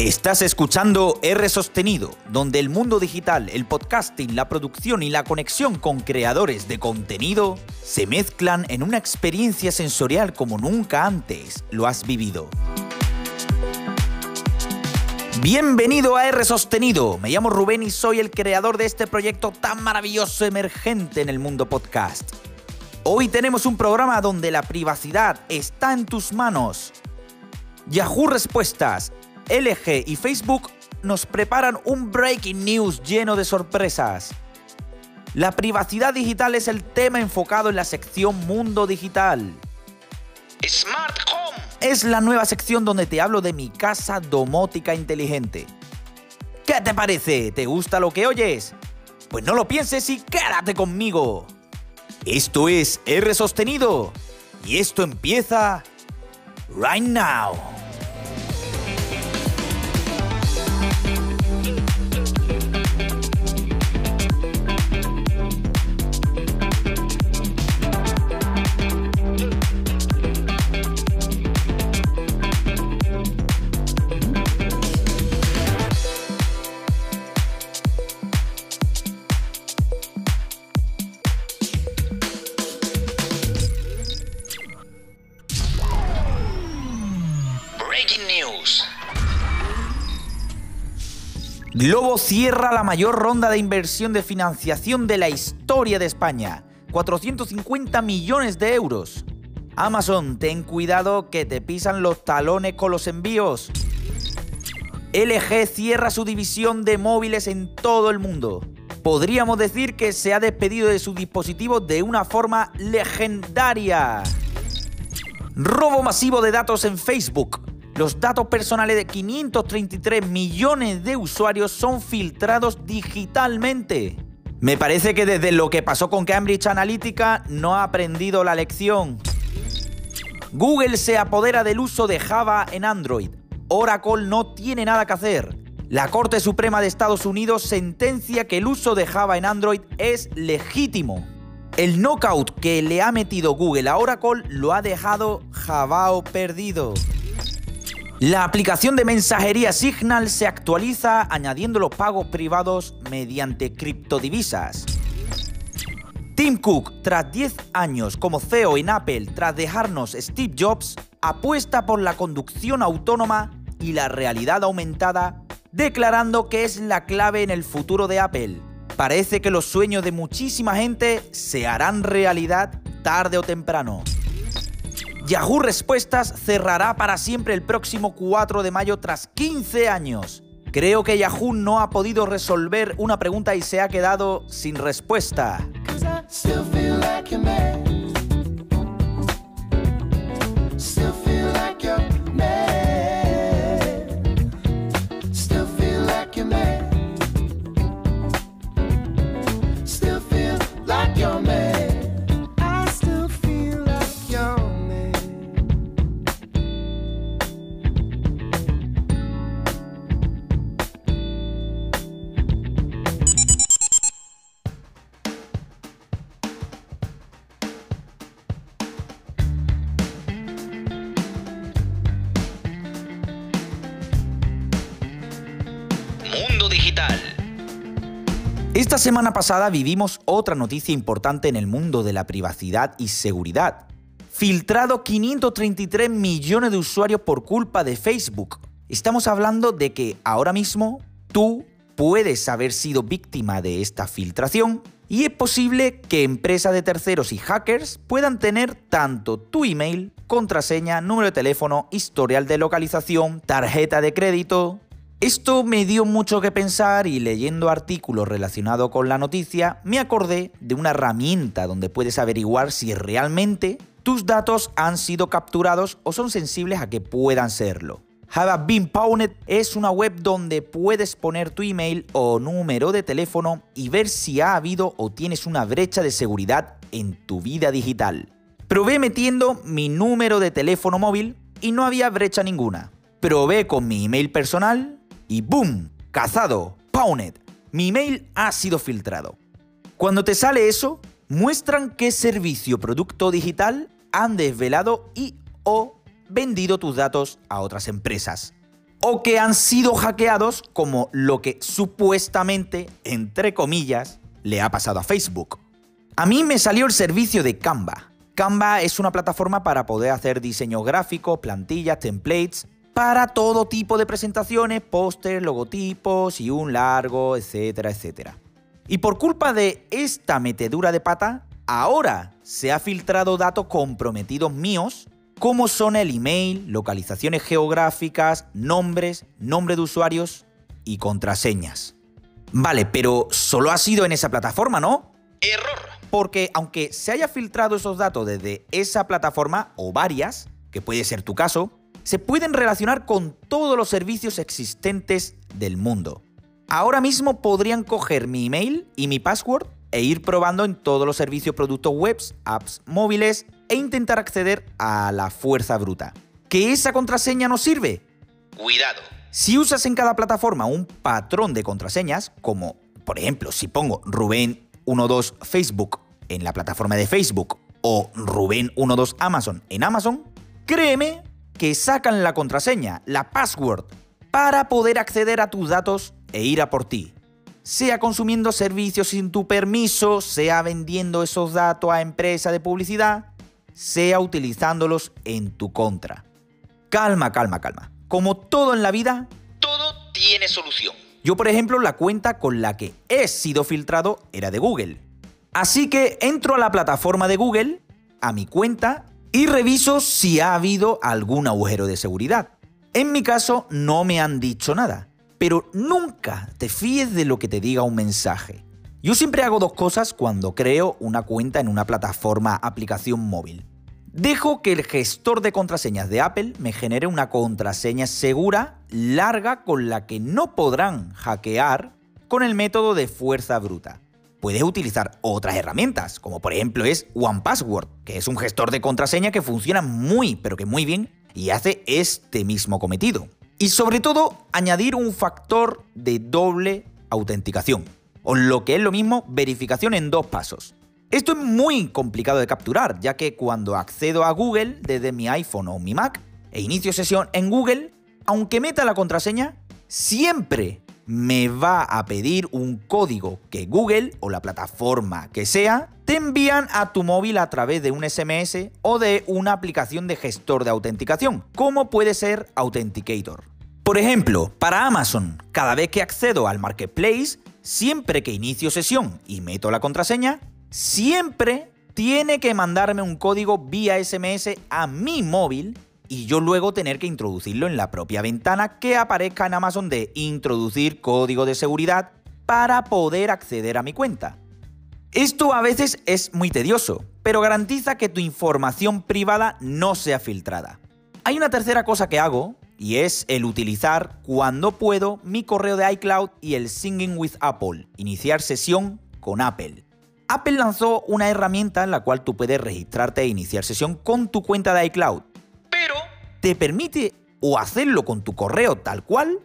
Estás escuchando R Sostenido, donde el mundo digital, el podcasting, la producción y la conexión con creadores de contenido se mezclan en una experiencia sensorial como nunca antes lo has vivido. Bienvenido a R Sostenido. Me llamo Rubén y soy el creador de este proyecto tan maravilloso emergente en el mundo podcast. Hoy tenemos un programa donde la privacidad está en tus manos. Yahoo Respuestas, LG y Facebook nos preparan un breaking news lleno de sorpresas. La privacidad digital es el tema enfocado en la sección Mundo Digital. Smart Home es la nueva sección donde te hablo de mi casa domótica inteligente. ¿Qué te parece? ¿Te gusta lo que oyes? Pues no lo pienses y quédate conmigo. Esto es R sostenido y esto empieza right now. Globo cierra la mayor ronda de inversión de financiación de la historia de España. 450 millones de euros. Amazon, ten cuidado que te pisan los talones con los envíos. LG cierra su división de móviles en todo el mundo. Podríamos decir que se ha despedido de su dispositivo de una forma legendaria. Robo masivo de datos en Facebook. Los datos personales de 533 millones de usuarios son filtrados digitalmente. Me parece que desde lo que pasó con Cambridge Analytica no ha aprendido la lección. Google se apodera del uso de Java en Android. Oracle no tiene nada que hacer. La Corte Suprema de Estados Unidos sentencia que el uso de Java en Android es legítimo. El knockout que le ha metido Google a Oracle lo ha dejado Javao perdido. La aplicación de mensajería Signal se actualiza añadiendo los pagos privados mediante criptodivisas. Tim Cook, tras 10 años como CEO en Apple tras dejarnos Steve Jobs, apuesta por la conducción autónoma y la realidad aumentada, declarando que es la clave en el futuro de Apple. Parece que los sueños de muchísima gente se harán realidad tarde o temprano. Yahoo Respuestas cerrará para siempre el próximo 4 de mayo tras 15 años. Creo que Yahoo no ha podido resolver una pregunta y se ha quedado sin respuesta. Esta semana pasada vivimos otra noticia importante en el mundo de la privacidad y seguridad. Filtrado 533 millones de usuarios por culpa de Facebook. Estamos hablando de que ahora mismo tú puedes haber sido víctima de esta filtración y es posible que empresas de terceros y hackers puedan tener tanto tu email, contraseña, número de teléfono, historial de localización, tarjeta de crédito, esto me dio mucho que pensar y leyendo artículos relacionados con la noticia me acordé de una herramienta donde puedes averiguar si realmente tus datos han sido capturados o son sensibles a que puedan serlo. Have Been es una web donde puedes poner tu email o número de teléfono y ver si ha habido o tienes una brecha de seguridad en tu vida digital. Probé metiendo mi número de teléfono móvil y no había brecha ninguna. Probé con mi email personal y ¡boom! Cazado, Pawned. Mi email ha sido filtrado. Cuando te sale eso, muestran qué servicio producto digital han desvelado y o vendido tus datos a otras empresas. o que han sido hackeados como lo que supuestamente, entre comillas, le ha pasado a Facebook. A mí me salió el servicio de Canva. Canva es una plataforma para poder hacer diseño gráfico, plantillas, templates, para todo tipo de presentaciones, pósters, logotipos y un largo, etcétera, etcétera. Y por culpa de esta metedura de pata, ahora se ha filtrado datos comprometidos míos, como son el email, localizaciones geográficas, nombres, nombre de usuarios y contraseñas. Vale, pero solo ha sido en esa plataforma, ¿no? Error. Porque aunque se haya filtrado esos datos desde esa plataforma o varias, que puede ser tu caso, se pueden relacionar con todos los servicios existentes del mundo. Ahora mismo podrían coger mi email y mi password e ir probando en todos los servicios, productos webs, apps móviles e intentar acceder a la fuerza bruta. ¿Que esa contraseña no sirve? Cuidado. Si usas en cada plataforma un patrón de contraseñas, como por ejemplo si pongo Rubén12 Facebook en la plataforma de Facebook o Rubén12 Amazon en Amazon, créeme que sacan la contraseña, la password, para poder acceder a tus datos e ir a por ti. Sea consumiendo servicios sin tu permiso, sea vendiendo esos datos a empresas de publicidad, sea utilizándolos en tu contra. Calma, calma, calma. Como todo en la vida, todo tiene solución. Yo, por ejemplo, la cuenta con la que he sido filtrado era de Google. Así que entro a la plataforma de Google, a mi cuenta, y reviso si ha habido algún agujero de seguridad. En mi caso no me han dicho nada, pero nunca te fíes de lo que te diga un mensaje. Yo siempre hago dos cosas cuando creo una cuenta en una plataforma aplicación móvil. Dejo que el gestor de contraseñas de Apple me genere una contraseña segura, larga, con la que no podrán hackear con el método de fuerza bruta puedes utilizar otras herramientas, como por ejemplo es OnePassword, que es un gestor de contraseña que funciona muy, pero que muy bien y hace este mismo cometido. Y sobre todo, añadir un factor de doble autenticación, o lo que es lo mismo, verificación en dos pasos. Esto es muy complicado de capturar, ya que cuando accedo a Google desde mi iPhone o mi Mac e inicio sesión en Google, aunque meta la contraseña, siempre me va a pedir un código que Google o la plataforma que sea te envían a tu móvil a través de un SMS o de una aplicación de gestor de autenticación, como puede ser Authenticator. Por ejemplo, para Amazon, cada vez que accedo al marketplace, siempre que inicio sesión y meto la contraseña, siempre tiene que mandarme un código vía SMS a mi móvil y yo luego tener que introducirlo en la propia ventana que aparezca en Amazon de introducir código de seguridad para poder acceder a mi cuenta. Esto a veces es muy tedioso, pero garantiza que tu información privada no sea filtrada. Hay una tercera cosa que hago, y es el utilizar cuando puedo mi correo de iCloud y el Singing with Apple, iniciar sesión con Apple. Apple lanzó una herramienta en la cual tú puedes registrarte e iniciar sesión con tu cuenta de iCloud te permite o hacerlo con tu correo tal cual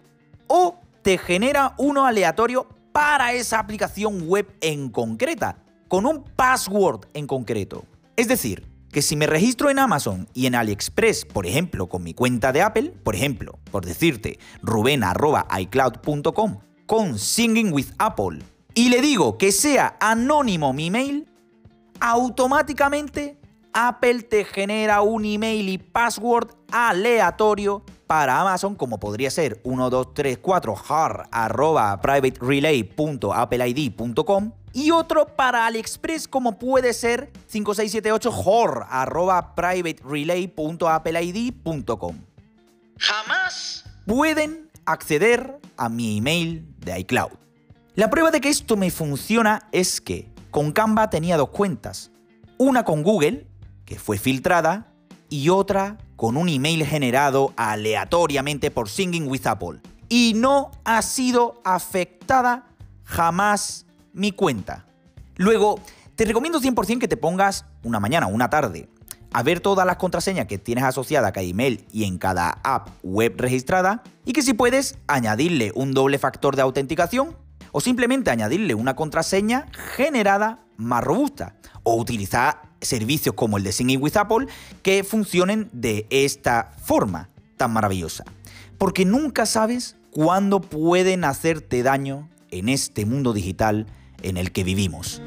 o te genera uno aleatorio para esa aplicación web en concreta, con un password en concreto. Es decir, que si me registro en Amazon y en AliExpress, por ejemplo, con mi cuenta de Apple, por ejemplo, por decirte, ruben.icloud.com, con Singing with Apple, y le digo que sea anónimo mi email, automáticamente Apple te genera un email y password aleatorio para Amazon, como podría ser 1234 har arroba privaterelay.appleid.com y otro para AliExpress, como puede ser 5678 hor arroba privaterelay.appleid.com. Jamás pueden acceder a mi email de iCloud. La prueba de que esto me funciona es que con Canva tenía dos cuentas. Una con Google, que fue filtrada, y otra con un email generado aleatoriamente por Singing with Apple. Y no ha sido afectada jamás mi cuenta. Luego, te recomiendo 100% que te pongas una mañana una tarde a ver todas las contraseñas que tienes asociadas a cada email y en cada app web registrada y que si puedes añadirle un doble factor de autenticación o simplemente añadirle una contraseña generada más robusta o utilizar servicios como el de Singing with Apple que funcionen de esta forma tan maravillosa. porque nunca sabes cuándo pueden hacerte daño en este mundo digital en el que vivimos.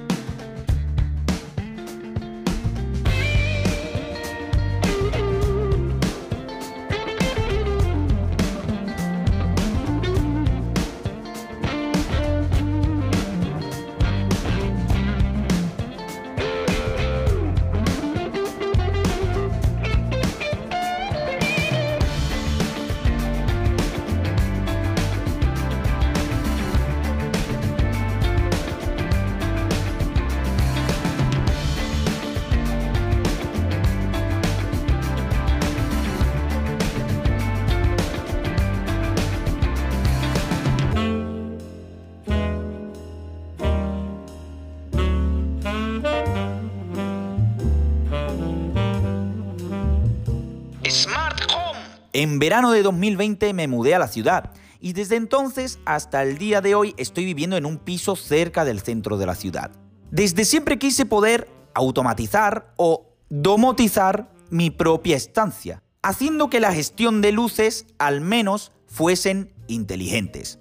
En verano de 2020 me mudé a la ciudad y desde entonces hasta el día de hoy estoy viviendo en un piso cerca del centro de la ciudad. Desde siempre quise poder automatizar o domotizar mi propia estancia, haciendo que la gestión de luces al menos fuesen inteligentes.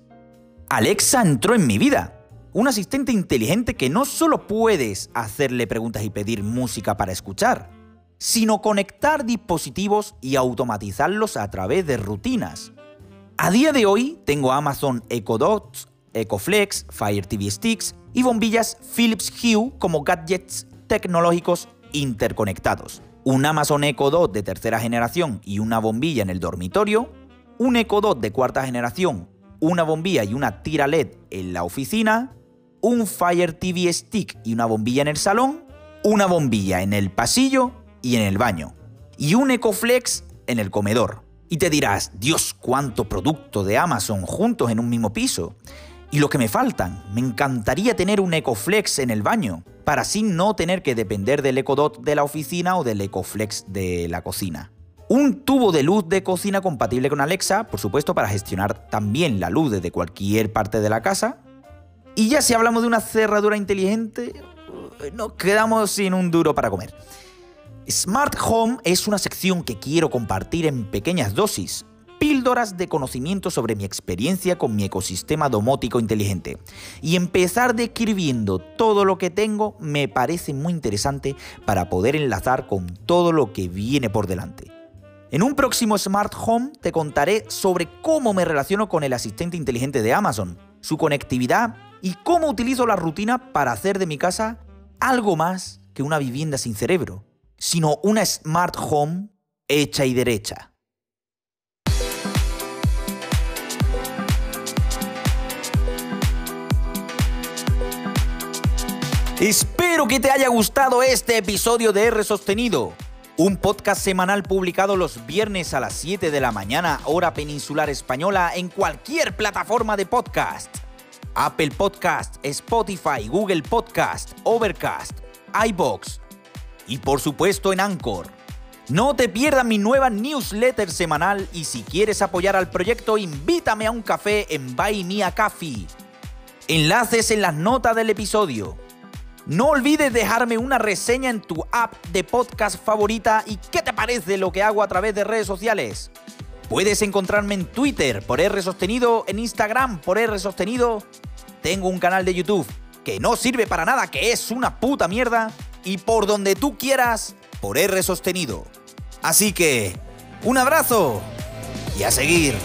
Alexa entró en mi vida, un asistente inteligente que no solo puedes hacerle preguntas y pedir música para escuchar, sino conectar dispositivos y automatizarlos a través de rutinas. A día de hoy tengo Amazon Echo Dots, Echo Flex, Fire TV Sticks y bombillas Philips Hue como gadgets tecnológicos interconectados. Un Amazon Echo Dot de tercera generación y una bombilla en el dormitorio, un Echo Dot de cuarta generación, una bombilla y una tira LED en la oficina, un Fire TV Stick y una bombilla en el salón, una bombilla en el pasillo y en el baño, y un Ecoflex en el comedor. Y te dirás, Dios, cuánto producto de Amazon juntos en un mismo piso. Y lo que me faltan, me encantaría tener un Ecoflex en el baño, para así no tener que depender del Ecodot de la oficina o del Ecoflex de la cocina. Un tubo de luz de cocina compatible con Alexa, por supuesto, para gestionar también la luz desde cualquier parte de la casa. Y ya si hablamos de una cerradura inteligente, nos quedamos sin un duro para comer. Smart Home es una sección que quiero compartir en pequeñas dosis, píldoras de conocimiento sobre mi experiencia con mi ecosistema domótico inteligente. Y empezar describiendo todo lo que tengo me parece muy interesante para poder enlazar con todo lo que viene por delante. En un próximo Smart Home te contaré sobre cómo me relaciono con el asistente inteligente de Amazon, su conectividad y cómo utilizo la rutina para hacer de mi casa algo más que una vivienda sin cerebro sino una smart home hecha y derecha. Espero que te haya gustado este episodio de R Sostenido, un podcast semanal publicado los viernes a las 7 de la mañana, hora peninsular española, en cualquier plataforma de podcast. Apple Podcast, Spotify, Google Podcast, Overcast, iBox, y por supuesto en Anchor. No te pierdas mi nueva newsletter semanal y si quieres apoyar al proyecto, invítame a un café en Buy Me a. Enlaces en las notas del episodio. No olvides dejarme una reseña en tu app de podcast favorita y qué te parece lo que hago a través de redes sociales. Puedes encontrarme en Twitter por R Sostenido, en Instagram por R Sostenido. Tengo un canal de YouTube que no sirve para nada, que es una puta mierda y por donde tú quieras por R sostenido. Así que, un abrazo y a seguir.